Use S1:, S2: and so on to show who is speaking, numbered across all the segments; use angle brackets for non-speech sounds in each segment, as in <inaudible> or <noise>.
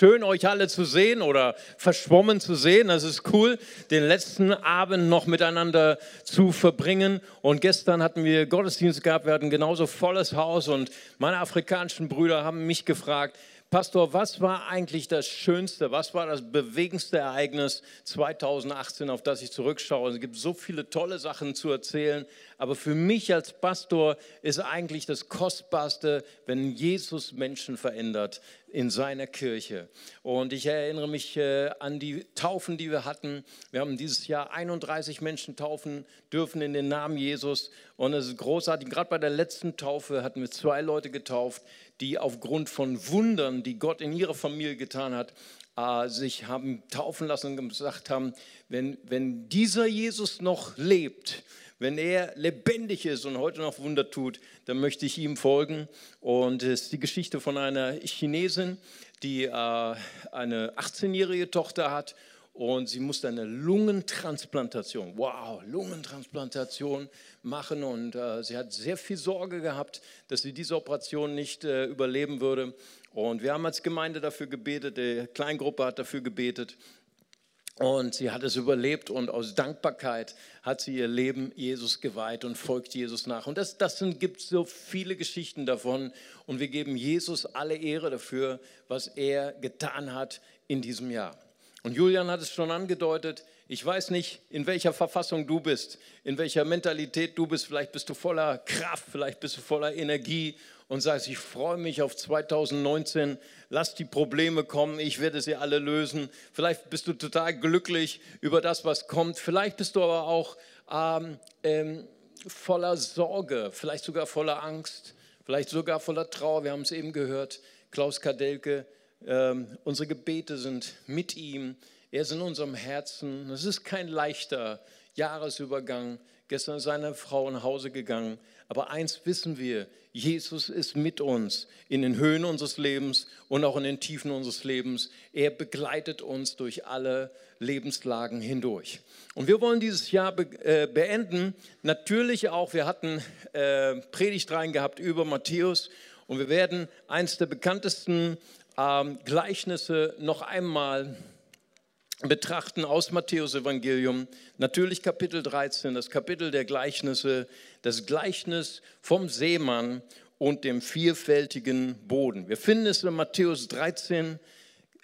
S1: schön, euch alle zu sehen oder verschwommen zu sehen. Das ist cool, den letzten Abend noch miteinander zu verbringen. Und gestern hatten wir Gottesdienst gehabt, wir hatten genauso volles Haus und meine afrikanischen Brüder haben mich gefragt, Pastor, was war eigentlich das Schönste, was war das bewegendste Ereignis 2018, auf das ich zurückschaue? Es gibt so viele tolle Sachen zu erzählen, aber für mich als Pastor ist eigentlich das Kostbarste, wenn Jesus Menschen verändert in seiner Kirche. Und ich erinnere mich äh, an die Taufen, die wir hatten. Wir haben dieses Jahr 31 Menschen taufen dürfen in den Namen Jesus. Und es ist großartig. Gerade bei der letzten Taufe hatten wir zwei Leute getauft, die aufgrund von Wundern, die Gott in ihrer Familie getan hat, äh, sich haben taufen lassen und gesagt haben, wenn, wenn dieser Jesus noch lebt, wenn er lebendig ist und heute noch Wunder tut, dann möchte ich ihm folgen. Und es ist die Geschichte von einer Chinesin, die äh, eine 18-jährige Tochter hat und sie musste eine Lungentransplantation, wow, Lungentransplantation machen und äh, sie hat sehr viel Sorge gehabt, dass sie diese Operation nicht äh, überleben würde. Und wir haben als Gemeinde dafür gebetet, die Kleingruppe hat dafür gebetet und sie hat es überlebt und aus Dankbarkeit hat sie ihr Leben Jesus geweiht und folgt Jesus nach. Und das, das gibt so viele Geschichten davon. Und wir geben Jesus alle Ehre dafür, was er getan hat in diesem Jahr. Und Julian hat es schon angedeutet, ich weiß nicht, in welcher Verfassung du bist, in welcher Mentalität du bist. Vielleicht bist du voller Kraft, vielleicht bist du voller Energie und sagst, ich freue mich auf 2019, lass die Probleme kommen, ich werde sie alle lösen. Vielleicht bist du total glücklich über das, was kommt. Vielleicht bist du aber auch ähm, ähm, voller Sorge, vielleicht sogar voller Angst, vielleicht sogar voller Trauer. Wir haben es eben gehört, Klaus Kadelke ähm, unsere Gebete sind mit ihm. Er ist in unserem Herzen. Es ist kein leichter Jahresübergang. Gestern ist seine Frau nach Hause gegangen. Aber eins wissen wir, Jesus ist mit uns in den Höhen unseres Lebens und auch in den Tiefen unseres Lebens. Er begleitet uns durch alle Lebenslagen hindurch. Und wir wollen dieses Jahr äh, beenden. Natürlich auch, wir hatten äh, Predigt rein gehabt über Matthäus und wir werden eins der bekanntesten ähm, Gleichnisse noch einmal betrachten aus Matthäus Evangelium. Natürlich Kapitel 13, das Kapitel der Gleichnisse, das Gleichnis vom Seemann und dem vielfältigen Boden. Wir finden es in Matthäus 13,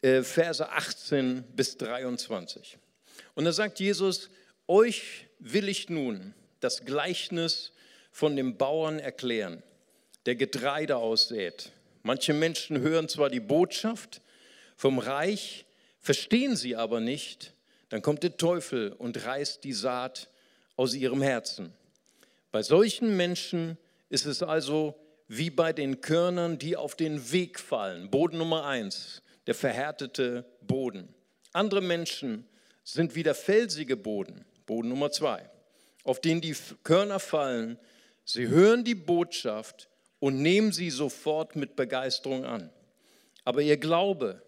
S1: äh, Verse 18 bis 23. Und da sagt Jesus, euch will ich nun das Gleichnis von dem Bauern erklären, der Getreide aussät. Manche Menschen hören zwar die Botschaft vom Reich, verstehen sie aber nicht. Dann kommt der Teufel und reißt die Saat aus ihrem Herzen. Bei solchen Menschen ist es also wie bei den Körnern, die auf den Weg fallen. Boden Nummer eins, der verhärtete Boden. Andere Menschen sind wie der felsige Boden. Boden Nummer zwei, auf den die Körner fallen. Sie hören die Botschaft und nehmen sie sofort mit Begeisterung an. Aber ihr Glaube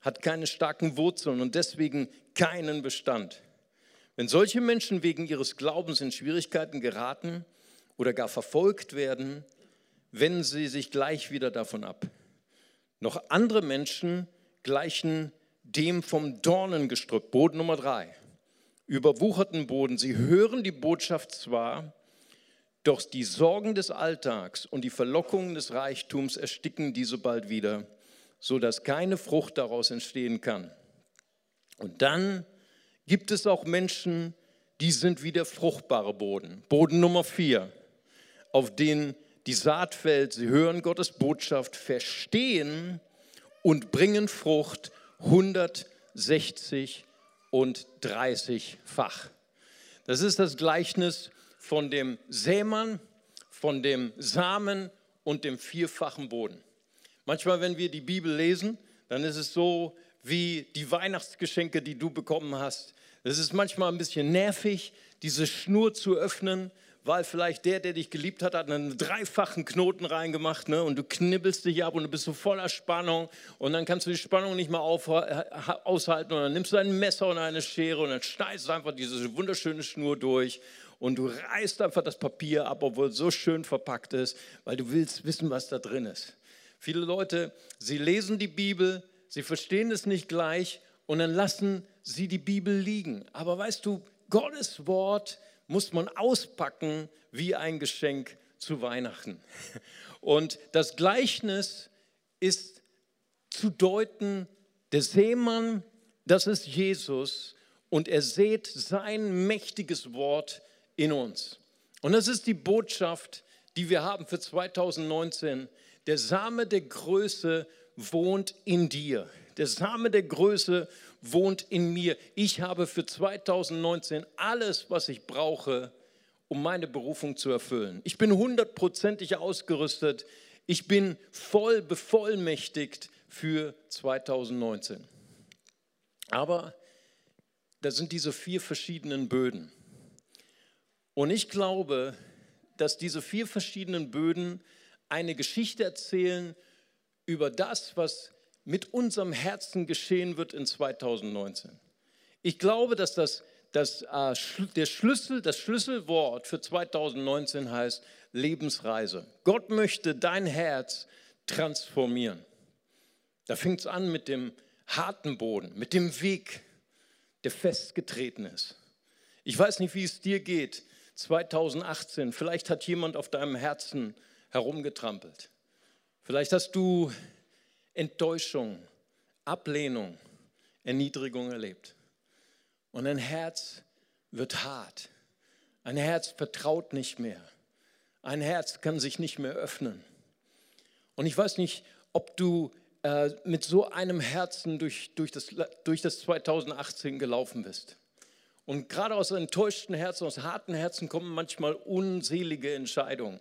S1: hat keine starken Wurzeln und deswegen keinen Bestand. Wenn solche Menschen wegen ihres Glaubens in Schwierigkeiten geraten oder gar verfolgt werden, wenden sie sich gleich wieder davon ab. Noch andere Menschen gleichen dem vom Dornengestrüpp, Boden Nummer drei, überwucherten Boden. Sie hören die Botschaft zwar, doch die Sorgen des Alltags und die Verlockungen des Reichtums ersticken diese bald wieder, sodass keine Frucht daraus entstehen kann. Und dann gibt es auch Menschen, die sind wie der fruchtbare Boden. Boden Nummer vier, auf den die Saat fällt. Sie hören Gottes Botschaft, verstehen und bringen Frucht 160 und 30-fach. Das ist das Gleichnis von dem Sämann, von dem Samen und dem vierfachen Boden. Manchmal, wenn wir die Bibel lesen, dann ist es so wie die Weihnachtsgeschenke, die du bekommen hast. Es ist manchmal ein bisschen nervig, diese Schnur zu öffnen, weil vielleicht der, der dich geliebt hat, hat einen dreifachen Knoten reingemacht ne? und du knibbelst dich ab und du bist so voller Spannung und dann kannst du die Spannung nicht mehr auf, aushalten und dann nimmst du ein Messer und eine Schere und dann schneidest du einfach diese wunderschöne Schnur durch und du reißt einfach das Papier ab, obwohl es so schön verpackt ist, weil du willst wissen, was da drin ist. Viele Leute, sie lesen die Bibel, sie verstehen es nicht gleich und dann lassen sie die Bibel liegen. Aber weißt du, Gottes Wort muss man auspacken wie ein Geschenk zu Weihnachten. <laughs> Und das Gleichnis ist zu deuten, der Seemann, das ist Jesus und er sät sein mächtiges Wort in uns. Und das ist die Botschaft, die wir haben für 2019. Der Same der Größe wohnt in dir. Der Same der Größe wohnt in mir. Ich habe für 2019 alles, was ich brauche, um meine Berufung zu erfüllen. Ich bin hundertprozentig ausgerüstet. Ich bin voll bevollmächtigt für 2019. Aber da sind diese vier verschiedenen Böden. Und ich glaube, dass diese vier verschiedenen Böden eine Geschichte erzählen über das, was mit unserem Herzen geschehen wird in 2019. Ich glaube, dass das, das, äh, der Schlüssel, das Schlüsselwort für 2019 heißt Lebensreise. Gott möchte dein Herz transformieren. Da fängt es an mit dem harten Boden, mit dem Weg, der festgetreten ist. Ich weiß nicht, wie es dir geht. 2018, vielleicht hat jemand auf deinem Herzen herumgetrampelt. Vielleicht hast du Enttäuschung, Ablehnung, Erniedrigung erlebt. Und ein Herz wird hart. Ein Herz vertraut nicht mehr. Ein Herz kann sich nicht mehr öffnen. Und ich weiß nicht, ob du äh, mit so einem Herzen durch, durch, das, durch das 2018 gelaufen bist. Und gerade aus enttäuschten Herzen, aus harten Herzen kommen manchmal unselige Entscheidungen.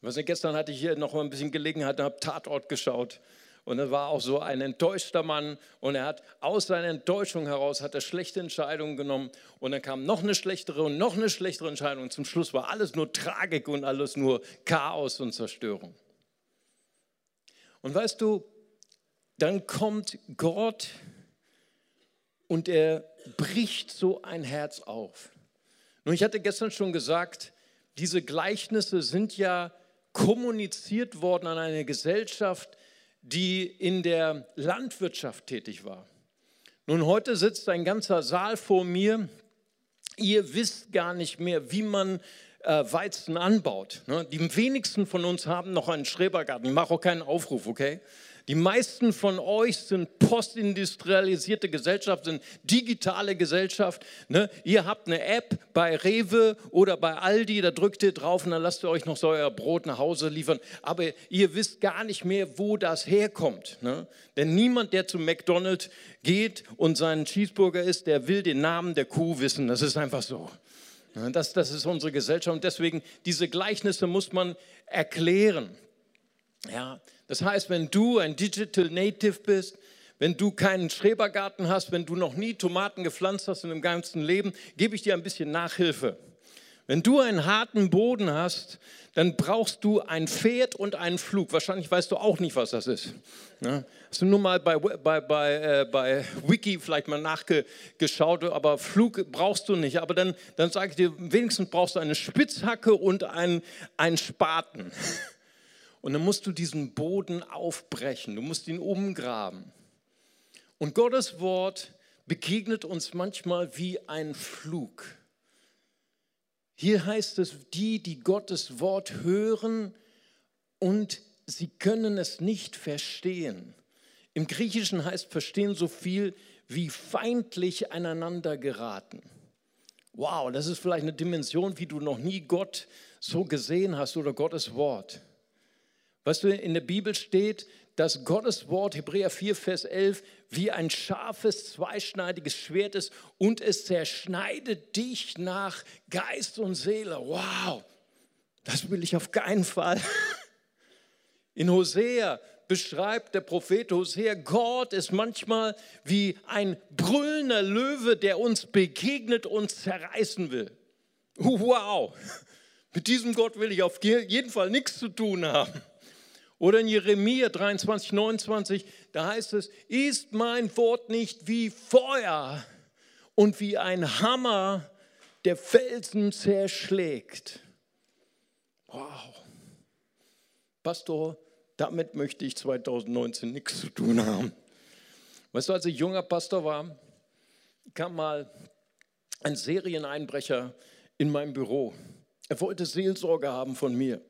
S1: Was gestern hatte ich hier noch mal ein bisschen Gelegenheit und habe Tatort geschaut. Und er war auch so ein enttäuschter Mann und er hat aus seiner Enttäuschung heraus hat er schlechte Entscheidungen genommen und dann kam noch eine schlechtere und noch eine schlechtere Entscheidung. Und zum Schluss war alles nur Tragik und alles nur Chaos und Zerstörung. Und weißt du, dann kommt Gott und er bricht so ein Herz auf. Nun, ich hatte gestern schon gesagt, diese Gleichnisse sind ja kommuniziert worden an eine Gesellschaft, die in der Landwirtschaft tätig war. Nun, heute sitzt ein ganzer Saal vor mir. Ihr wisst gar nicht mehr, wie man äh, Weizen anbaut. Ne? Die wenigsten von uns haben noch einen Schrebergarten. Ich mache auch keinen Aufruf, okay? Die meisten von euch sind postindustrialisierte Gesellschaft, sind digitale Gesellschaft. Ne? Ihr habt eine App bei Rewe oder bei Aldi, da drückt ihr drauf und dann lasst ihr euch noch so euer Brot nach Hause liefern. Aber ihr wisst gar nicht mehr, wo das herkommt. Ne? Denn niemand, der zu McDonald's geht und seinen Cheeseburger isst, der will den Namen der Kuh wissen. Das ist einfach so. Ne? Das, das ist unsere Gesellschaft und deswegen diese Gleichnisse muss man erklären. Ja, das heißt, wenn du ein Digital Native bist, wenn du keinen Schrebergarten hast, wenn du noch nie Tomaten gepflanzt hast in deinem ganzen Leben, gebe ich dir ein bisschen Nachhilfe. Wenn du einen harten Boden hast, dann brauchst du ein Pferd und einen Flug. Wahrscheinlich weißt du auch nicht, was das ist. Ja? Hast du nur mal bei, bei, bei, äh, bei Wiki vielleicht mal nachgeschaut, aber Flug brauchst du nicht. Aber dann, dann sage ich dir, wenigstens brauchst du eine Spitzhacke und einen, einen Spaten. <laughs> Und dann musst du diesen Boden aufbrechen, du musst ihn umgraben. Und Gottes Wort begegnet uns manchmal wie ein Flug. Hier heißt es, die, die Gottes Wort hören und sie können es nicht verstehen. Im Griechischen heißt verstehen so viel wie feindlich aneinander geraten. Wow, das ist vielleicht eine Dimension, wie du noch nie Gott so gesehen hast oder Gottes Wort. Weißt du, in der Bibel steht, dass Gottes Wort, Hebräer 4, Vers 11, wie ein scharfes, zweischneidiges Schwert ist und es zerschneidet dich nach Geist und Seele. Wow, das will ich auf keinen Fall. <laughs> In Hosea beschreibt der Prophet Hosea, Gott ist manchmal wie ein brüllender Löwe, der uns begegnet und zerreißen will. Wow, mit diesem Gott will ich auf jeden Fall nichts zu tun haben. Oder in Jeremia 23, 29, da heißt es, ist mein Wort nicht wie Feuer und wie ein Hammer, der Felsen zerschlägt. Wow. Pastor, damit möchte ich 2019 nichts zu tun haben. Weißt du, als ich junger Pastor war, kam mal ein Serieneinbrecher in mein Büro. Er wollte Seelsorge haben von mir.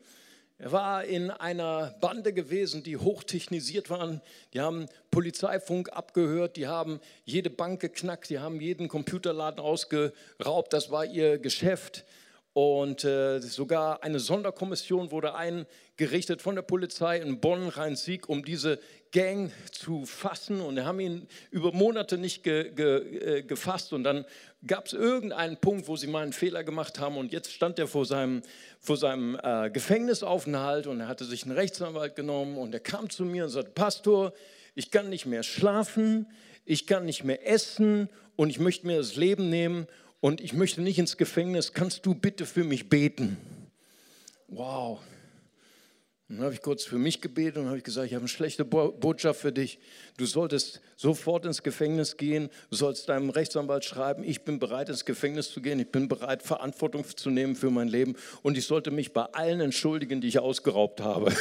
S1: Er war in einer Bande gewesen, die hochtechnisiert waren. Die haben Polizeifunk abgehört, die haben jede Bank geknackt, die haben jeden Computerladen ausgeraubt. Das war ihr Geschäft. Und äh, sogar eine Sonderkommission wurde eingerichtet von der Polizei in Bonn, Rhein-Sieg, um diese Gang zu fassen. Und wir haben ihn über Monate nicht ge, ge, äh, gefasst. Und dann gab es irgendeinen Punkt, wo sie mal einen Fehler gemacht haben. Und jetzt stand er vor seinem, vor seinem äh, Gefängnisaufenthalt und er hatte sich einen Rechtsanwalt genommen. Und er kam zu mir und sagte: Pastor, ich kann nicht mehr schlafen, ich kann nicht mehr essen und ich möchte mir das Leben nehmen und ich möchte nicht ins Gefängnis, kannst du bitte für mich beten? Wow. Dann habe ich kurz für mich gebetet und habe gesagt, ich habe eine schlechte Botschaft für dich. Du solltest sofort ins Gefängnis gehen, du sollst deinem Rechtsanwalt schreiben, ich bin bereit ins Gefängnis zu gehen, ich bin bereit Verantwortung zu nehmen für mein Leben und ich sollte mich bei allen entschuldigen, die ich ausgeraubt habe.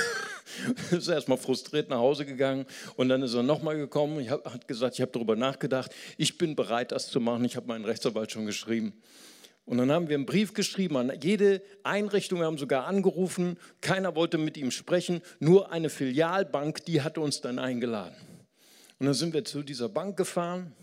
S1: <laughs> ist erstmal frustriert nach Hause gegangen und dann ist er nochmal gekommen und hat gesagt, ich habe darüber nachgedacht, ich bin bereit, das zu machen. Ich habe meinen Rechtsanwalt schon geschrieben. Und dann haben wir einen Brief geschrieben an jede Einrichtung, wir haben sogar angerufen, keiner wollte mit ihm sprechen, nur eine Filialbank, die hatte uns dann eingeladen. Und dann sind wir zu dieser Bank gefahren,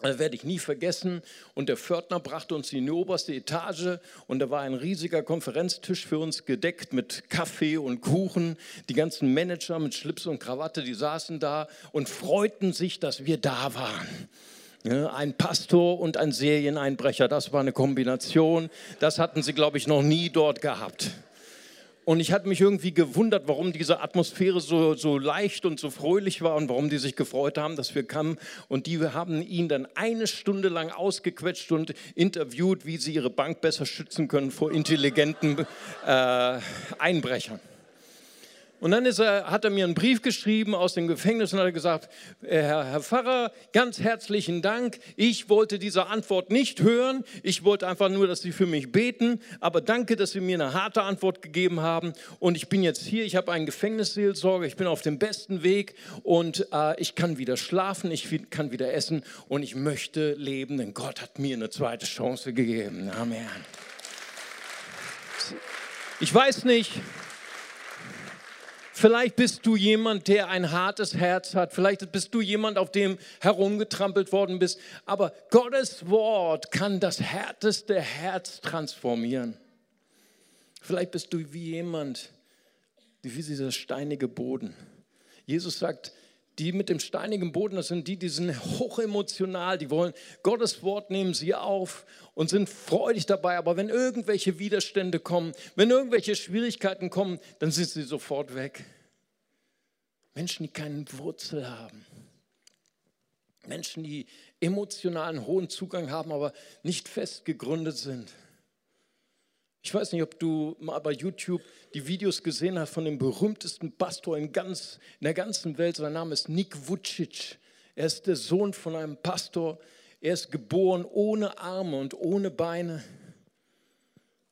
S1: das werde ich nie vergessen. Und der Pförtner brachte uns in die oberste Etage und da war ein riesiger Konferenztisch für uns gedeckt mit Kaffee und Kuchen. Die ganzen Manager mit Schlips und Krawatte, die saßen da und freuten sich, dass wir da waren. Ein Pastor und ein Serieneinbrecher, das war eine Kombination. Das hatten sie, glaube ich, noch nie dort gehabt. Und ich hatte mich irgendwie gewundert, warum diese Atmosphäre so, so leicht und so fröhlich war und warum die sich gefreut haben, dass wir kamen. Und die haben ihn dann eine Stunde lang ausgequetscht und interviewt, wie sie ihre Bank besser schützen können vor intelligenten äh, Einbrechern. Und dann er, hat er mir einen Brief geschrieben aus dem Gefängnis und hat gesagt, äh, Herr, Herr Pfarrer, ganz herzlichen Dank. Ich wollte diese Antwort nicht hören. Ich wollte einfach nur, dass Sie für mich beten. Aber danke, dass Sie mir eine harte Antwort gegeben haben. Und ich bin jetzt hier. Ich habe einen Gefängnisseelsorger. Ich bin auf dem besten Weg und äh, ich kann wieder schlafen. Ich kann wieder essen und ich möchte leben, denn Gott hat mir eine zweite Chance gegeben. Amen. Ich weiß nicht, Vielleicht bist du jemand, der ein hartes Herz hat. Vielleicht bist du jemand, auf dem herumgetrampelt worden bist. Aber Gottes Wort kann das härteste Herz transformieren. Vielleicht bist du wie jemand, wie dieser steinige Boden. Jesus sagt, die mit dem steinigen Boden, das sind die, die sind hochemotional, die wollen Gottes Wort nehmen sie auf und sind freudig dabei. Aber wenn irgendwelche Widerstände kommen, wenn irgendwelche Schwierigkeiten kommen, dann sind sie sofort weg. Menschen, die keinen Wurzel haben. Menschen, die emotionalen hohen Zugang haben, aber nicht fest gegründet sind. Ich weiß nicht, ob du mal bei YouTube die Videos gesehen hast von dem berühmtesten Pastor in, ganz, in der ganzen Welt. Sein Name ist Nick Vucic. Er ist der Sohn von einem Pastor. Er ist geboren ohne Arme und ohne Beine.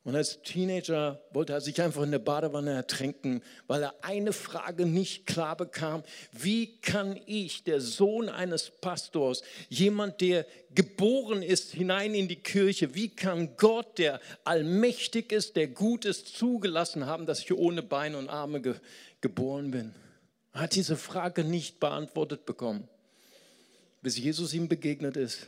S1: Und als Teenager wollte er sich einfach in der Badewanne ertränken, weil er eine Frage nicht klar bekam. Wie kann ich, der Sohn eines Pastors, jemand, der geboren ist, hinein in die Kirche, wie kann Gott, der allmächtig ist, der gut ist, zugelassen haben, dass ich ohne Beine und Arme ge geboren bin? Er hat diese Frage nicht beantwortet bekommen, bis Jesus ihm begegnet ist.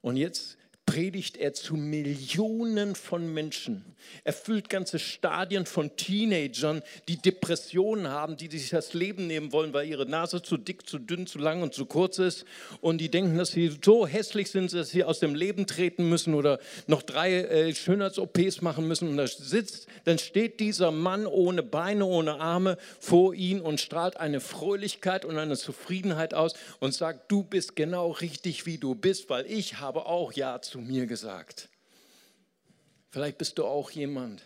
S1: Und jetzt predigt er zu Millionen von Menschen. Er füllt ganze Stadien von Teenagern, die Depressionen haben, die sich das Leben nehmen wollen, weil ihre Nase zu dick, zu dünn, zu lang und zu kurz ist. Und die denken, dass sie so hässlich sind, dass sie aus dem Leben treten müssen oder noch drei äh, Schönheits-OPs machen müssen. Und da sitzt, dann steht dieser Mann ohne Beine, ohne Arme vor ihnen und strahlt eine Fröhlichkeit und eine Zufriedenheit aus und sagt, du bist genau richtig, wie du bist, weil ich habe auch Ja zu mir gesagt. Vielleicht bist du auch jemand,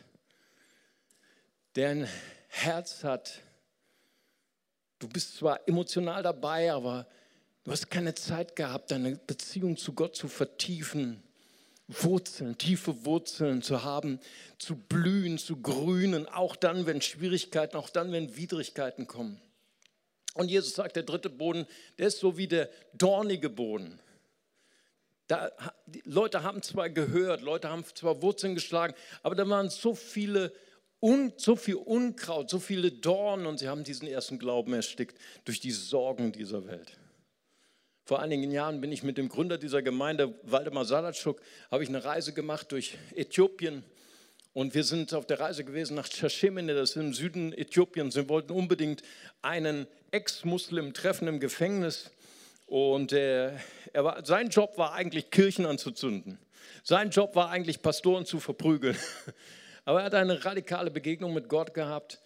S1: der ein Herz hat. Du bist zwar emotional dabei, aber du hast keine Zeit gehabt, deine Beziehung zu Gott zu vertiefen, Wurzeln, tiefe Wurzeln zu haben, zu blühen, zu grünen, auch dann, wenn Schwierigkeiten, auch dann, wenn Widrigkeiten kommen. Und Jesus sagt, der dritte Boden, der ist so wie der dornige Boden. Da, Leute haben zwar gehört, Leute haben zwar Wurzeln geschlagen, aber da waren so viele un, so viel Unkraut, so viele Dornen und sie haben diesen ersten Glauben erstickt durch die Sorgen dieser Welt. Vor einigen Jahren bin ich mit dem Gründer dieser Gemeinde, Waldemar Salatschuk, habe ich eine Reise gemacht durch Äthiopien. Und wir sind auf der Reise gewesen nach Chashemene, das ist im Süden Äthiopiens. Wir wollten unbedingt einen Ex-Muslim treffen im Gefängnis. Und äh, war, sein Job war eigentlich, Kirchen anzuzünden. Sein Job war eigentlich, Pastoren zu verprügeln. <laughs> Aber er hat eine radikale Begegnung mit Gott gehabt.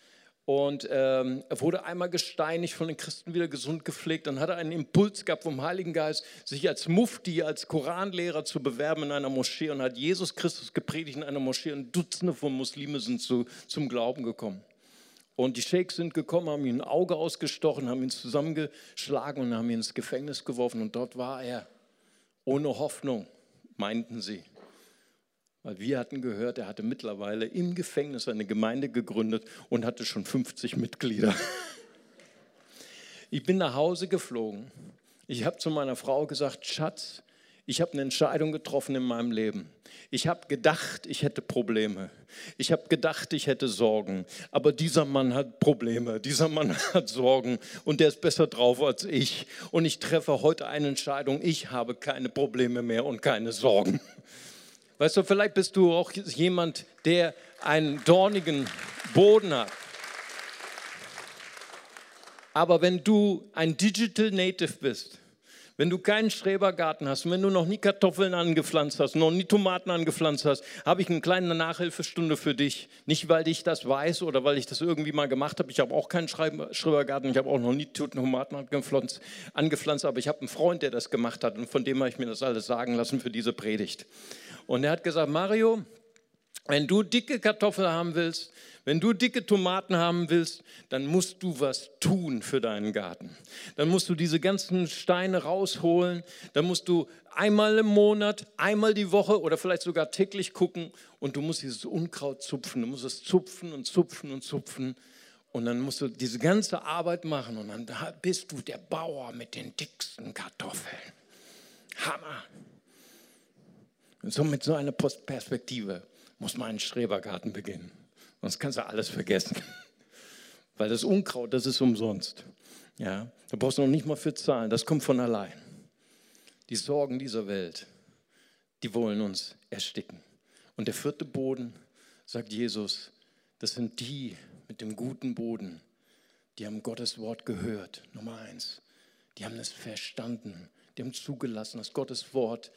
S1: Und ähm, er wurde einmal gesteinigt, von den Christen wieder gesund gepflegt. Dann hat er einen Impuls gehabt vom Heiligen Geist, sich als Mufti, als Koranlehrer zu bewerben in einer Moschee und hat Jesus Christus gepredigt in einer Moschee. Und Dutzende von Muslimen sind zu, zum Glauben gekommen. Und die Sheiks sind gekommen, haben ihm ein Auge ausgestochen, haben ihn zusammengeschlagen und haben ihn ins Gefängnis geworfen. Und dort war er ohne Hoffnung, meinten sie. Weil wir hatten gehört, er hatte mittlerweile im Gefängnis eine Gemeinde gegründet und hatte schon 50 Mitglieder. Ich bin nach Hause geflogen. Ich habe zu meiner Frau gesagt, Schatz, ich habe eine Entscheidung getroffen in meinem Leben. Ich habe gedacht, ich hätte Probleme. Ich habe gedacht, ich hätte Sorgen. Aber dieser Mann hat Probleme. Dieser Mann <laughs> hat Sorgen und der ist besser drauf als ich. Und ich treffe heute eine Entscheidung. Ich habe keine Probleme mehr und keine Sorgen. <laughs> Weißt du, vielleicht bist du auch jemand, der einen dornigen Boden hat. Aber wenn du ein Digital Native bist, wenn du keinen Schrebergarten hast und wenn du noch nie Kartoffeln angepflanzt hast, noch nie Tomaten angepflanzt hast, habe ich eine kleine Nachhilfestunde für dich. Nicht, weil ich das weiß oder weil ich das irgendwie mal gemacht habe. Ich habe auch keinen Schrebergarten, ich habe auch noch nie Tomaten angepflanzt, angepflanzt aber ich habe einen Freund, der das gemacht hat und von dem habe ich mir das alles sagen lassen für diese Predigt. Und er hat gesagt, Mario, wenn du dicke Kartoffeln haben willst, wenn du dicke Tomaten haben willst, dann musst du was tun für deinen Garten. Dann musst du diese ganzen Steine rausholen. Dann musst du einmal im Monat, einmal die Woche oder vielleicht sogar täglich gucken und du musst dieses Unkraut zupfen. Du musst es zupfen und zupfen und zupfen. Und dann musst du diese ganze Arbeit machen und dann bist du der Bauer mit den dicksten Kartoffeln. Hammer. Und so mit so einer Perspektive muss man einen Strebergarten beginnen. Sonst kannst du alles vergessen. <laughs> Weil das Unkraut, das ist umsonst. Ja, da brauchst du noch nicht mal für zahlen. Das kommt von allein. Die Sorgen dieser Welt, die wollen uns ersticken. Und der vierte Boden, sagt Jesus, das sind die mit dem guten Boden. Die haben Gottes Wort gehört. Nummer eins. Die haben es verstanden. Die haben zugelassen, dass Gottes Wort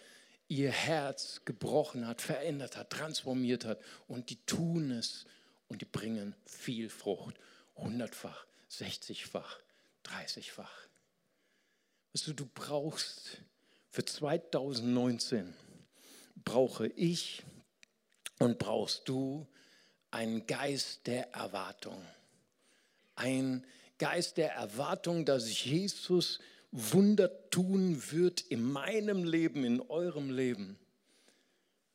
S1: ihr Herz gebrochen hat, verändert hat, transformiert hat. Und die tun es und die bringen viel Frucht. Hundertfach, sechzigfach, dreißigfach. Weißt du, du brauchst für 2019, brauche ich und brauchst du einen Geist der Erwartung. Ein Geist der Erwartung, dass Jesus Wunder tun wird in meinem Leben, in eurem Leben.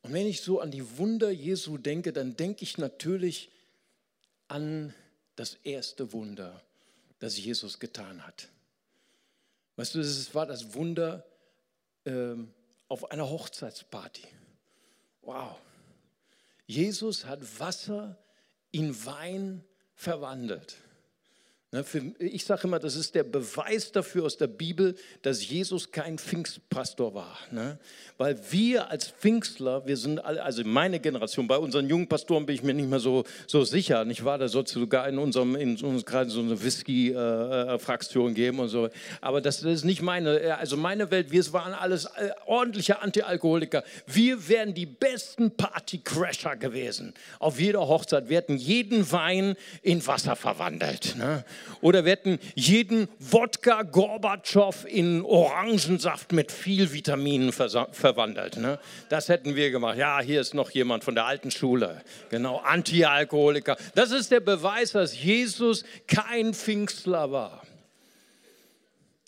S1: Und wenn ich so an die Wunder Jesu denke, dann denke ich natürlich an das erste Wunder, das Jesus getan hat. Weißt du, es war das Wunder ähm, auf einer Hochzeitsparty. Wow. Jesus hat Wasser in Wein verwandelt. Ne, ich sage immer, das ist der Beweis dafür aus der Bibel, dass Jesus kein Pfingstpastor war. Ne? Weil wir als Pfingstler, wir sind alle, also meine Generation, bei unseren jungen Pastoren bin ich mir nicht mehr so, so sicher. Nicht wahr? Da soll es sogar in unserem, in unserem Kreis so eine Whisky-Fraktion geben und so. Aber das ist nicht meine, also meine Welt, wir waren alles äh, ordentliche Antialkoholiker. Wir wären die besten Partycrasher gewesen. Auf jeder Hochzeit. Wir hätten jeden Wein in Wasser verwandelt. Ne? Oder wir hätten jeden Wodka Gorbatschow in Orangensaft mit viel Vitaminen verwandelt. Ne? Das hätten wir gemacht. Ja, hier ist noch jemand von der alten Schule. Genau, Anti-Alkoholiker. Das ist der Beweis, dass Jesus kein Pfingstler war.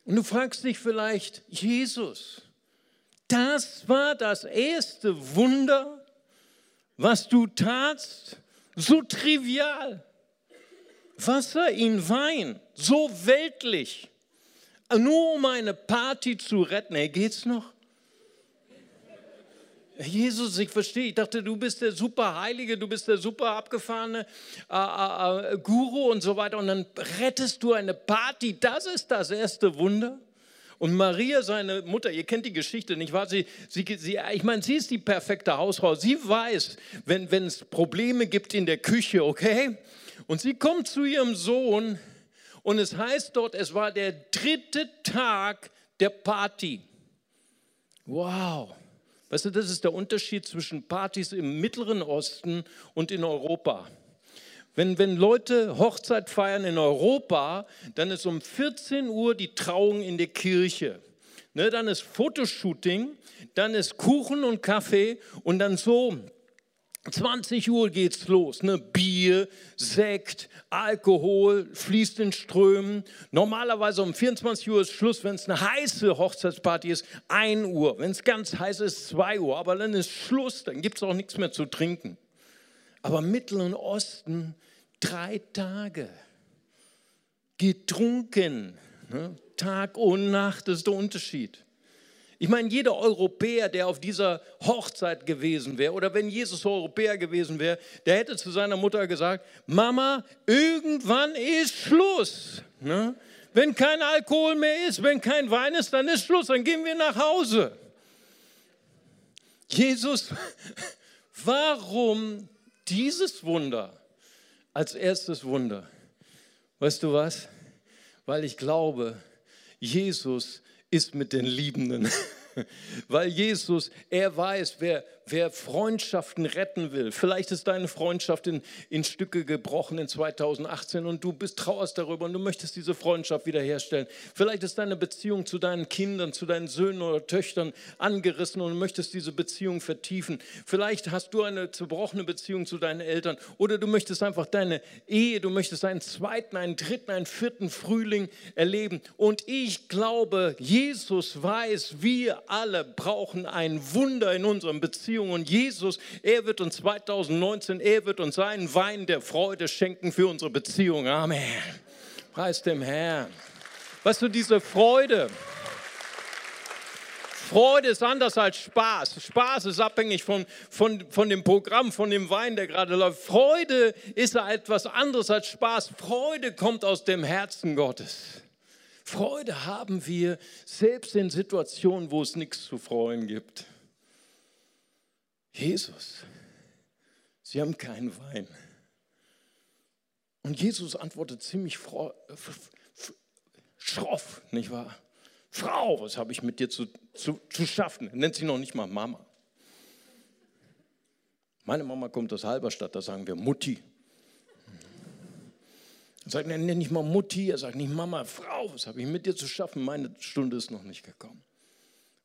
S1: Und du fragst dich vielleicht, Jesus, das war das erste Wunder, was du tatst? So trivial. Wasser in Wein, so weltlich, nur um eine Party zu retten. Hey, geht's noch? Jesus, ich verstehe, ich dachte, du bist der super Heilige, du bist der super abgefahrene äh, äh, äh, Guru und so weiter. Und dann rettest du eine Party. Das ist das erste Wunder. Und Maria, seine Mutter, ihr kennt die Geschichte nicht wahr? Sie, sie, sie, ich meine, sie ist die perfekte Hausfrau. Sie weiß, wenn es Probleme gibt in der Küche, okay? Und sie kommt zu ihrem Sohn und es heißt dort, es war der dritte Tag der Party. Wow. Weißt du, das ist der Unterschied zwischen Partys im Mittleren Osten und in Europa. Wenn, wenn Leute Hochzeit feiern in Europa, dann ist um 14 Uhr die Trauung in der Kirche. Ne, dann ist Fotoshooting, dann ist Kuchen und Kaffee und dann so 20 Uhr geht's los. Ne? Bier, Sekt, Alkohol fließt in Strömen. Normalerweise um 24 Uhr ist Schluss, wenn es eine heiße Hochzeitsparty ist, 1 Uhr. Wenn es ganz heiß ist, 2 Uhr. Aber dann ist Schluss, dann gibt es auch nichts mehr zu trinken. Aber Mittleren Osten drei Tage getrunken. Ne? Tag und Nacht ist der Unterschied. Ich meine, jeder Europäer, der auf dieser Hochzeit gewesen wäre, oder wenn Jesus Europäer gewesen wäre, der hätte zu seiner Mutter gesagt, Mama, irgendwann ist Schluss. Ne? Wenn kein Alkohol mehr ist, wenn kein Wein ist, dann ist Schluss, dann gehen wir nach Hause. Jesus, <laughs> warum dieses Wunder als erstes Wunder? Weißt du was? Weil ich glaube, Jesus ist mit den Liebenden. <laughs> Weil Jesus, er weiß, wer, wer Freundschaften retten will. Vielleicht ist deine Freundschaft in, in Stücke gebrochen in 2018 und du bist trauerst darüber und du möchtest diese Freundschaft wiederherstellen. Vielleicht ist deine Beziehung zu deinen Kindern, zu deinen Söhnen oder Töchtern angerissen und du möchtest diese Beziehung vertiefen. Vielleicht hast du eine zerbrochene Beziehung zu deinen Eltern oder du möchtest einfach deine Ehe, du möchtest einen zweiten, einen dritten, einen vierten Frühling erleben. Und ich glaube, Jesus weiß, wir alle brauchen ein Wunder in unseren Beziehungen Beziehung. Und Jesus, er wird uns 2019, er wird uns seinen Wein der Freude schenken für unsere Beziehung. Amen. Preis dem Herrn. Weißt du, diese Freude, Freude ist anders als Spaß. Spaß ist abhängig von, von, von dem Programm, von dem Wein, der gerade läuft. Freude ist etwas anderes als Spaß. Freude kommt aus dem Herzen Gottes. Freude haben wir selbst in Situationen, wo es nichts zu freuen gibt. Jesus, Sie haben keinen Wein. Und Jesus antwortet ziemlich schroff, nicht wahr? Frau, was habe ich mit dir zu, zu, zu schaffen? Er nennt sie noch nicht mal Mama. Meine Mama kommt aus Halberstadt, da sagen wir Mutti. Er sagt, nenn nicht mal Mutti, er sagt nicht Mama, Frau, was habe ich mit dir zu schaffen? Meine Stunde ist noch nicht gekommen.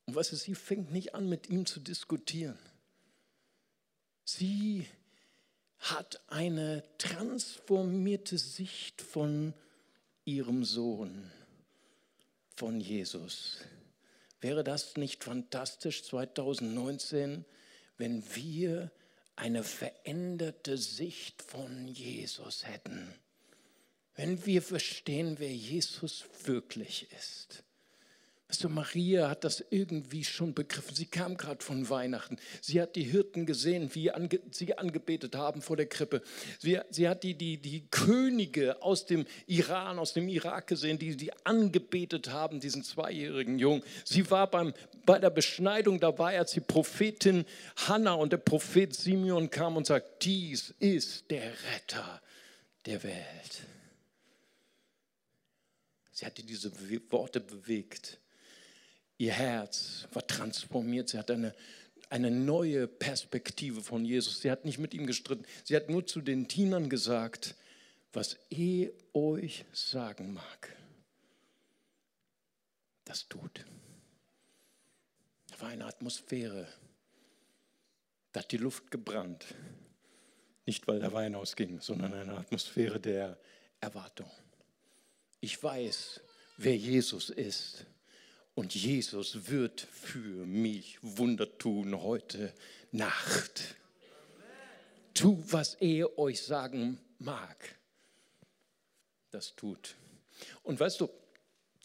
S1: Und was ist, sie fängt nicht an, mit ihm zu diskutieren. Sie hat eine transformierte Sicht von ihrem Sohn, von Jesus. Wäre das nicht fantastisch 2019, wenn wir eine veränderte Sicht von Jesus hätten? Wenn wir verstehen, wer Jesus wirklich ist? Weißt Maria hat das irgendwie schon begriffen. Sie kam gerade von Weihnachten. Sie hat die Hirten gesehen, wie ange sie angebetet haben vor der Krippe. Sie, sie hat die, die, die Könige aus dem Iran, aus dem Irak gesehen, die, die angebetet haben, diesen zweijährigen Jungen. Sie war beim, bei der Beschneidung dabei, als die Prophetin Hannah und der Prophet Simeon kam und sagt, dies ist der Retter der Welt. Sie hatte diese Worte bewegt. Ihr Herz war transformiert. Sie hat eine, eine neue Perspektive von Jesus. Sie hat nicht mit ihm gestritten. Sie hat nur zu den Dienern gesagt, was er euch sagen mag, das tut. Da war eine Atmosphäre. Da hat die Luft gebrannt. Nicht, weil der Wein ausging, sondern eine Atmosphäre der Erwartung. Ich weiß, wer Jesus ist. Und Jesus wird für mich Wunder tun heute Nacht. Tu, was er euch sagen mag. das tut. Und weißt du,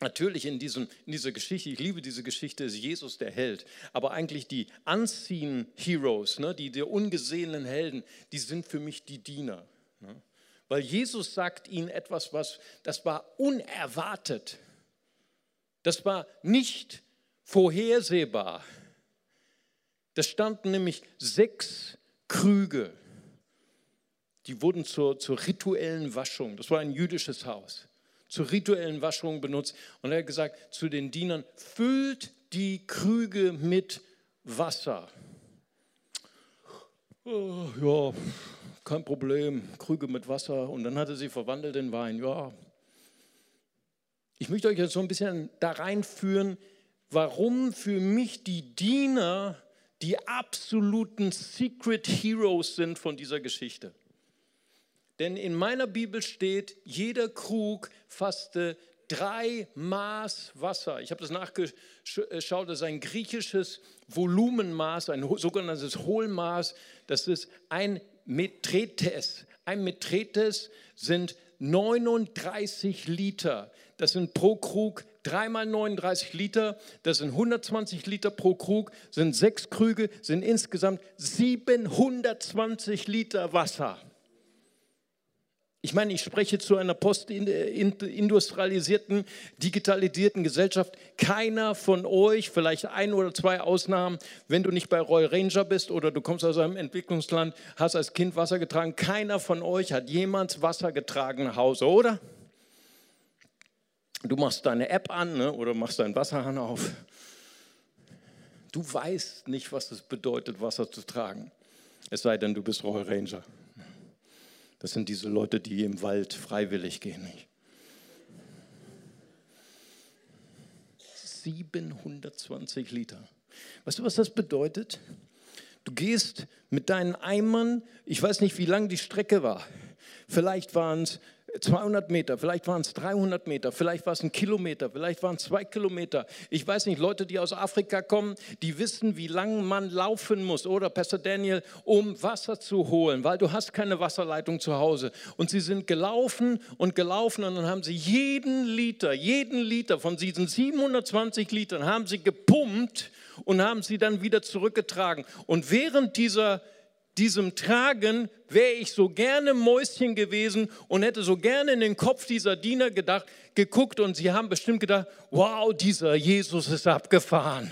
S1: Natürlich in, diesem, in dieser Geschichte, ich liebe diese Geschichte, ist Jesus der Held. Aber eigentlich die Unseen Heroes, ne, die, die ungesehenen Helden, die sind für mich die Diener. Ne? Weil Jesus sagt ihnen etwas, was, das war unerwartet. Das war nicht vorhersehbar. Da standen nämlich sechs Krüge. Die wurden zur, zur rituellen Waschung. Das war ein jüdisches Haus zur rituellen Waschung benutzt. Und er hat gesagt zu den Dienern, füllt die Krüge mit Wasser. Oh, ja, kein Problem, Krüge mit Wasser. Und dann hat er sie verwandelt in Wein. Ja. Ich möchte euch jetzt so ein bisschen da reinführen, warum für mich die Diener die absoluten Secret Heroes sind von dieser Geschichte. Denn in meiner Bibel steht, jeder Krug fasste drei Maß Wasser. Ich habe das nachgeschaut, das ist ein griechisches Volumenmaß, ein sogenanntes Hohlmaß. Das ist ein Metretes. Ein Metretes sind 39 Liter. Das sind pro Krug dreimal 39 Liter, das sind 120 Liter pro Krug, sind sechs Krüge, sind insgesamt 720 Liter Wasser. Ich meine, ich spreche zu einer postindustrialisierten, digitalisierten Gesellschaft. Keiner von euch, vielleicht ein oder zwei Ausnahmen, wenn du nicht bei Royal Ranger bist oder du kommst aus einem Entwicklungsland, hast als Kind Wasser getragen, keiner von euch hat jemals Wasser getragen nach Hause, oder? Du machst deine App an ne, oder machst deinen Wasserhahn auf. Du weißt nicht, was es bedeutet, Wasser zu tragen. Es sei denn, du bist Royal Ranger. Das sind diese Leute, die im Wald freiwillig gehen. 720 Liter. Weißt du, was das bedeutet? Du gehst mit deinen Eimern, ich weiß nicht, wie lang die Strecke war. Vielleicht waren es 200 Meter, vielleicht waren es 300 Meter, vielleicht war es ein Kilometer, vielleicht waren es zwei Kilometer. Ich weiß nicht, Leute, die aus Afrika kommen, die wissen, wie lange man laufen muss, oder Pastor Daniel, um Wasser zu holen, weil du hast keine Wasserleitung zu Hause. Und sie sind gelaufen und gelaufen und dann haben sie jeden Liter, jeden Liter von diesen 720 Litern haben sie gepumpt und haben sie dann wieder zurückgetragen. Und während dieser diesem Tragen wäre ich so gerne Mäuschen gewesen und hätte so gerne in den Kopf dieser Diener gedacht, geguckt und sie haben bestimmt gedacht, wow, dieser Jesus ist abgefahren.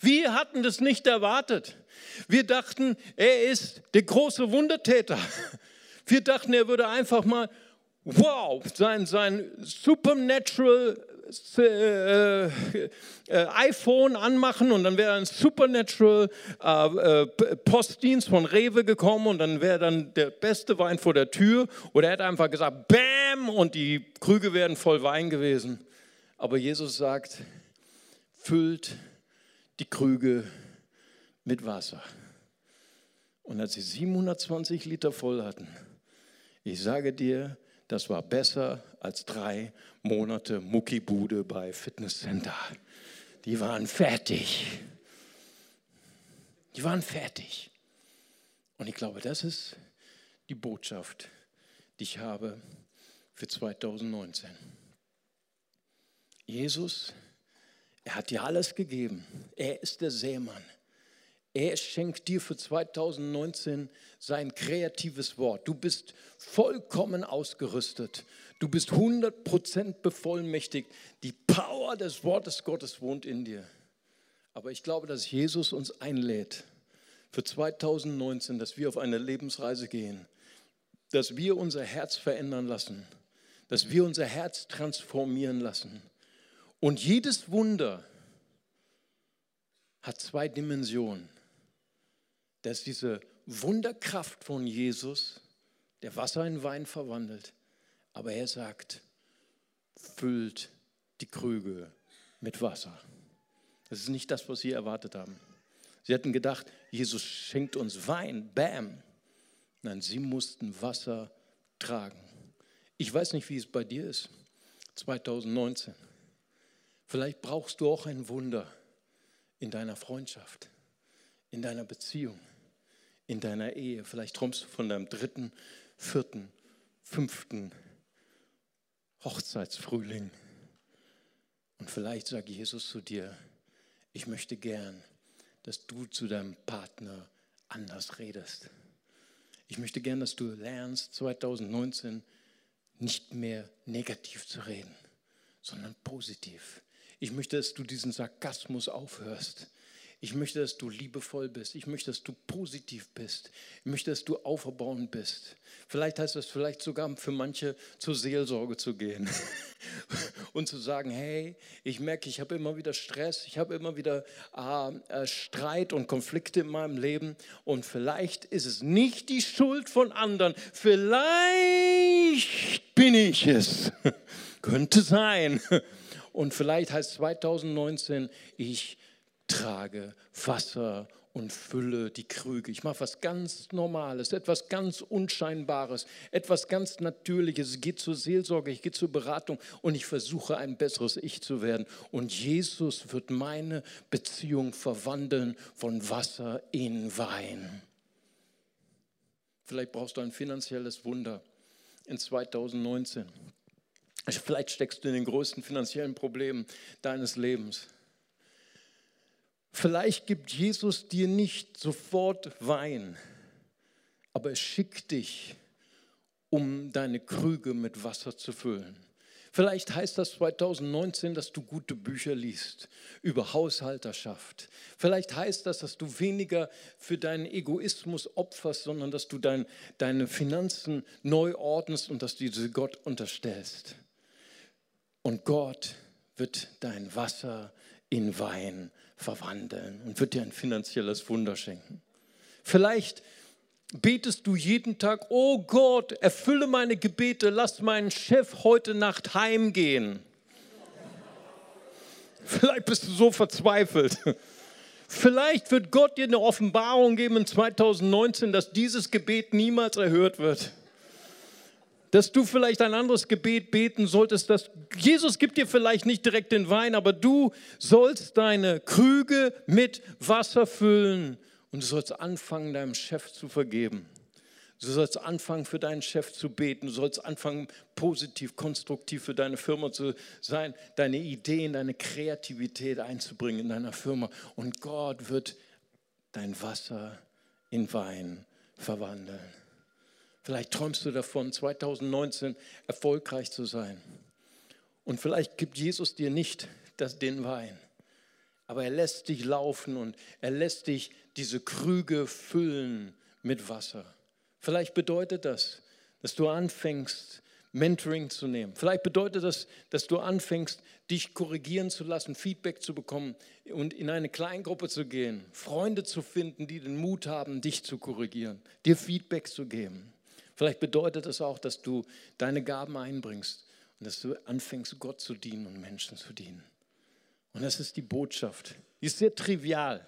S1: Wir hatten das nicht erwartet. Wir dachten, er ist der große Wundertäter. Wir dachten, er würde einfach mal, wow, sein, sein supernatural äh, äh, iPhone anmachen und dann wäre ein Supernatural äh, äh, Postdienst von Rewe gekommen und dann wäre dann der beste Wein vor der Tür oder er hätte einfach gesagt, Bäm, und die Krüge wären voll Wein gewesen. Aber Jesus sagt, füllt die Krüge mit Wasser. Und als sie 720 Liter voll hatten, ich sage dir, das war besser als drei Monate Muckibude bei Fitnesscenter. Die waren fertig. Die waren fertig. Und ich glaube, das ist die Botschaft, die ich habe für 2019. Jesus, er hat dir alles gegeben. Er ist der Seemann. Er schenkt dir für 2019 sein kreatives Wort. Du bist vollkommen ausgerüstet. Du bist 100% bevollmächtigt. Die Power des Wortes Gottes wohnt in dir. Aber ich glaube, dass Jesus uns einlädt für 2019, dass wir auf eine Lebensreise gehen, dass wir unser Herz verändern lassen, dass wir unser Herz transformieren lassen. Und jedes Wunder hat zwei Dimensionen. Das ist diese Wunderkraft von Jesus, der Wasser in Wein verwandelt. Aber er sagt, füllt die Krüge mit Wasser. Das ist nicht das, was sie erwartet haben. Sie hatten gedacht, Jesus schenkt uns Wein, bam. Nein, sie mussten Wasser tragen. Ich weiß nicht, wie es bei dir ist, 2019. Vielleicht brauchst du auch ein Wunder in deiner Freundschaft, in deiner Beziehung in deiner Ehe. Vielleicht träumst du von deinem dritten, vierten, fünften Hochzeitsfrühling. Und vielleicht sagt Jesus zu dir, ich möchte gern, dass du zu deinem Partner anders redest. Ich möchte gern, dass du lernst, 2019 nicht mehr negativ zu reden, sondern positiv. Ich möchte, dass du diesen Sarkasmus aufhörst. Ich möchte, dass du liebevoll bist. Ich möchte, dass du positiv bist. Ich möchte, dass du auferbauend bist. Vielleicht heißt das vielleicht sogar für manche zur Seelsorge zu gehen <laughs> und zu sagen, hey, ich merke, ich habe immer wieder Stress, ich habe immer wieder äh, Streit und Konflikte in meinem Leben und vielleicht ist es nicht die Schuld von anderen. Vielleicht bin ich es. <laughs> Könnte sein. Und vielleicht heißt 2019, ich trage Wasser und fülle die Krüge. Ich mache was ganz Normales, etwas ganz Unscheinbares, etwas ganz Natürliches. Ich gehe zur Seelsorge, ich gehe zur Beratung und ich versuche ein besseres Ich zu werden. Und Jesus wird meine Beziehung verwandeln von Wasser in Wein. Vielleicht brauchst du ein finanzielles Wunder in 2019. Vielleicht steckst du in den größten finanziellen Problemen deines Lebens. Vielleicht gibt Jesus dir nicht sofort Wein, aber er schickt dich, um deine Krüge mit Wasser zu füllen. Vielleicht heißt das 2019, dass du gute Bücher liest über Haushalterschaft. Vielleicht heißt das, dass du weniger für deinen Egoismus opferst, sondern dass du dein, deine Finanzen neu ordnest und dass du sie Gott unterstellst. Und Gott wird dein Wasser in Wein verwandeln und wird dir ein finanzielles Wunder schenken. Vielleicht betest du jeden Tag, oh Gott, erfülle meine Gebete, lass meinen Chef heute Nacht heimgehen. Vielleicht bist du so verzweifelt. Vielleicht wird Gott dir eine Offenbarung geben in 2019, dass dieses Gebet niemals erhört wird dass du vielleicht ein anderes Gebet beten solltest, dass Jesus gibt dir vielleicht nicht direkt den Wein, aber du sollst deine Krüge mit Wasser füllen und du sollst anfangen, deinem Chef zu vergeben. Du sollst anfangen, für deinen Chef zu beten. Du sollst anfangen, positiv, konstruktiv für deine Firma zu sein, deine Ideen, deine Kreativität einzubringen in deiner Firma. Und Gott wird dein Wasser in Wein verwandeln. Vielleicht träumst du davon, 2019 erfolgreich zu sein. Und vielleicht gibt Jesus dir nicht das, den Wein, aber er lässt dich laufen und er lässt dich diese Krüge füllen mit Wasser. Vielleicht bedeutet das, dass du anfängst, Mentoring zu nehmen. Vielleicht bedeutet das, dass du anfängst, dich korrigieren zu lassen, Feedback zu bekommen und in eine Kleingruppe zu gehen, Freunde zu finden, die den Mut haben, dich zu korrigieren, dir Feedback zu geben. Vielleicht bedeutet es auch, dass du deine Gaben einbringst und dass du anfängst, Gott zu dienen und Menschen zu dienen. Und das ist die Botschaft. Die ist sehr trivial,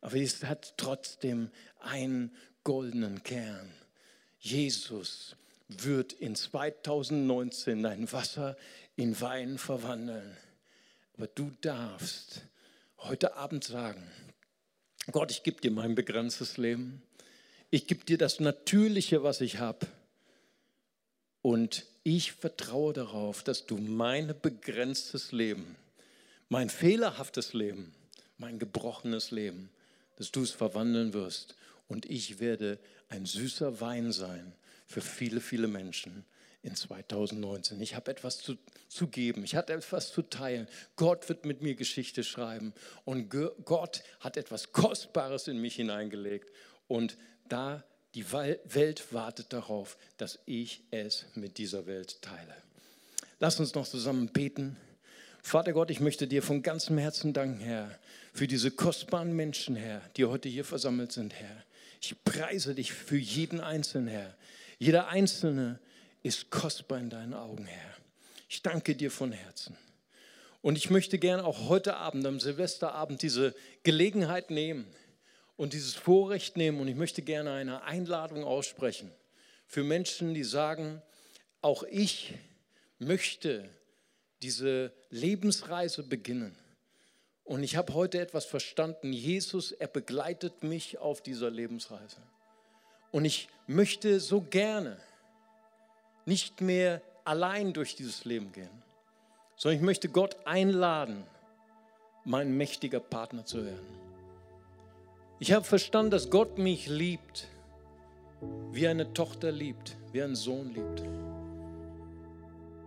S1: aber sie hat trotzdem einen goldenen Kern. Jesus wird in 2019 dein Wasser in Wein verwandeln. Aber du darfst heute Abend sagen, Gott, ich gebe dir mein begrenztes Leben ich gebe dir das Natürliche, was ich habe. Und ich vertraue darauf, dass du mein begrenztes Leben, mein fehlerhaftes Leben, mein gebrochenes Leben, dass du es verwandeln wirst. Und ich werde ein süßer Wein sein für viele, viele Menschen in 2019. Ich habe etwas zu, zu geben, ich habe etwas zu teilen. Gott wird mit mir Geschichte schreiben und Gott hat etwas Kostbares in mich hineingelegt. Und da die Welt wartet darauf, dass ich es mit dieser Welt teile. Lass uns noch zusammen beten. Vater Gott, ich möchte dir von ganzem Herzen danken, Herr, für diese kostbaren Menschen, Herr, die heute hier versammelt sind, Herr. Ich preise dich für jeden Einzelnen, Herr. Jeder Einzelne ist kostbar in deinen Augen, Herr. Ich danke dir von Herzen. Und ich möchte gerne auch heute Abend, am Silvesterabend, diese Gelegenheit nehmen, und dieses Vorrecht nehmen. Und ich möchte gerne eine Einladung aussprechen für Menschen, die sagen, auch ich möchte diese Lebensreise beginnen. Und ich habe heute etwas verstanden. Jesus, er begleitet mich auf dieser Lebensreise. Und ich möchte so gerne nicht mehr allein durch dieses Leben gehen, sondern ich möchte Gott einladen, mein mächtiger Partner zu werden. Ich habe verstanden, dass Gott mich liebt, wie eine Tochter liebt, wie ein Sohn liebt.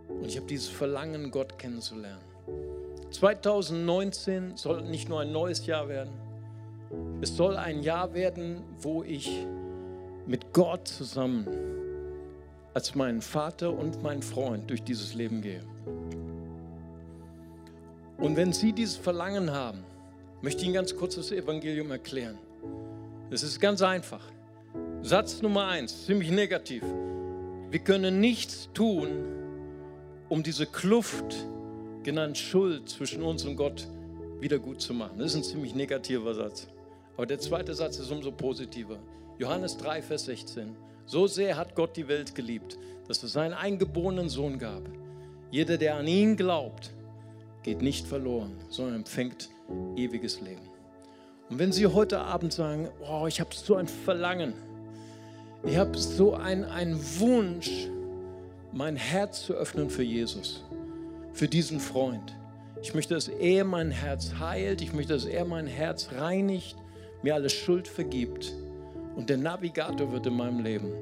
S1: Und ich habe dieses Verlangen, Gott kennenzulernen. 2019 soll nicht nur ein neues Jahr werden, es soll ein Jahr werden, wo ich mit Gott zusammen als meinen Vater und mein Freund durch dieses Leben gehe. Und wenn Sie dieses Verlangen haben, möchte ich Ihnen ganz kurz das Evangelium erklären. Es ist ganz einfach. Satz Nummer eins, ziemlich negativ. Wir können nichts tun, um diese Kluft, genannt Schuld, zwischen uns und Gott wieder gut zu machen. Das ist ein ziemlich negativer Satz. Aber der zweite Satz ist umso positiver. Johannes 3, Vers 16. So sehr hat Gott die Welt geliebt, dass es seinen eingeborenen Sohn gab. Jeder, der an ihn glaubt, geht nicht verloren, sondern empfängt ewiges Leben. Und wenn Sie heute Abend sagen, oh, ich habe so ein Verlangen, ich habe so einen Wunsch, mein Herz zu öffnen für Jesus, für diesen Freund. Ich möchte, dass er mein Herz heilt, ich möchte, dass er mein Herz reinigt, mir alle Schuld vergibt und der Navigator wird in meinem Leben.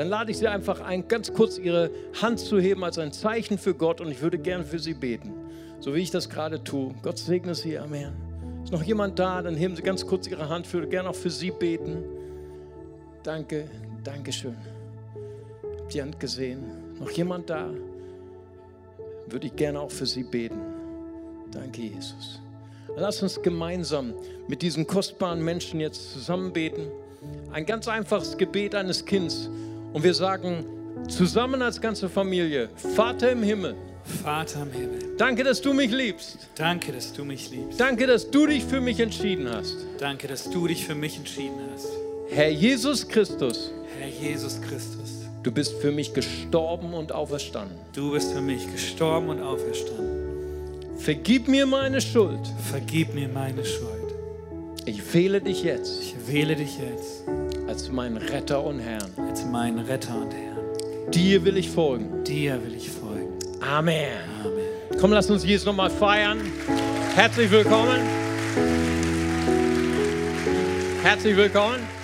S1: Dann lade ich Sie einfach ein, ganz kurz Ihre Hand zu heben als ein Zeichen für Gott und ich würde gern für Sie beten, so wie ich das gerade tue. Gott segne Sie, Amen. Ist noch jemand da? Dann heben Sie ganz kurz Ihre Hand. Ich würde gerne auch für Sie beten. Danke, danke schön. Habt die Hand gesehen? Noch jemand da? Würde ich gerne auch für Sie beten. Danke, Jesus. Lass uns gemeinsam mit diesen kostbaren Menschen jetzt zusammen beten. Ein ganz einfaches Gebet eines Kindes. Und wir sagen zusammen als ganze Familie, Vater im Himmel,
S2: Vater im Himmel.
S1: Danke, dass du mich liebst.
S2: Danke, dass du mich liebst.
S1: Danke, dass du dich für mich entschieden hast.
S2: Danke, dass du dich für mich entschieden hast.
S1: Herr Jesus Christus.
S2: Herr Jesus Christus.
S1: Du bist für mich gestorben und auferstanden.
S2: Du bist für mich gestorben und auferstanden.
S1: Vergib mir meine Schuld.
S2: Vergib mir meine Schuld.
S1: Ich wähle dich jetzt.
S2: Ich wähle dich jetzt
S1: als meinen Retter und Herrn.
S2: Als meinen Retter und Herrn.
S1: Dir will ich folgen.
S2: Dir will ich folgen.
S1: Amen.
S2: Amen.
S1: Komm, lass uns Jesus nochmal feiern. Herzlich willkommen. Herzlich willkommen.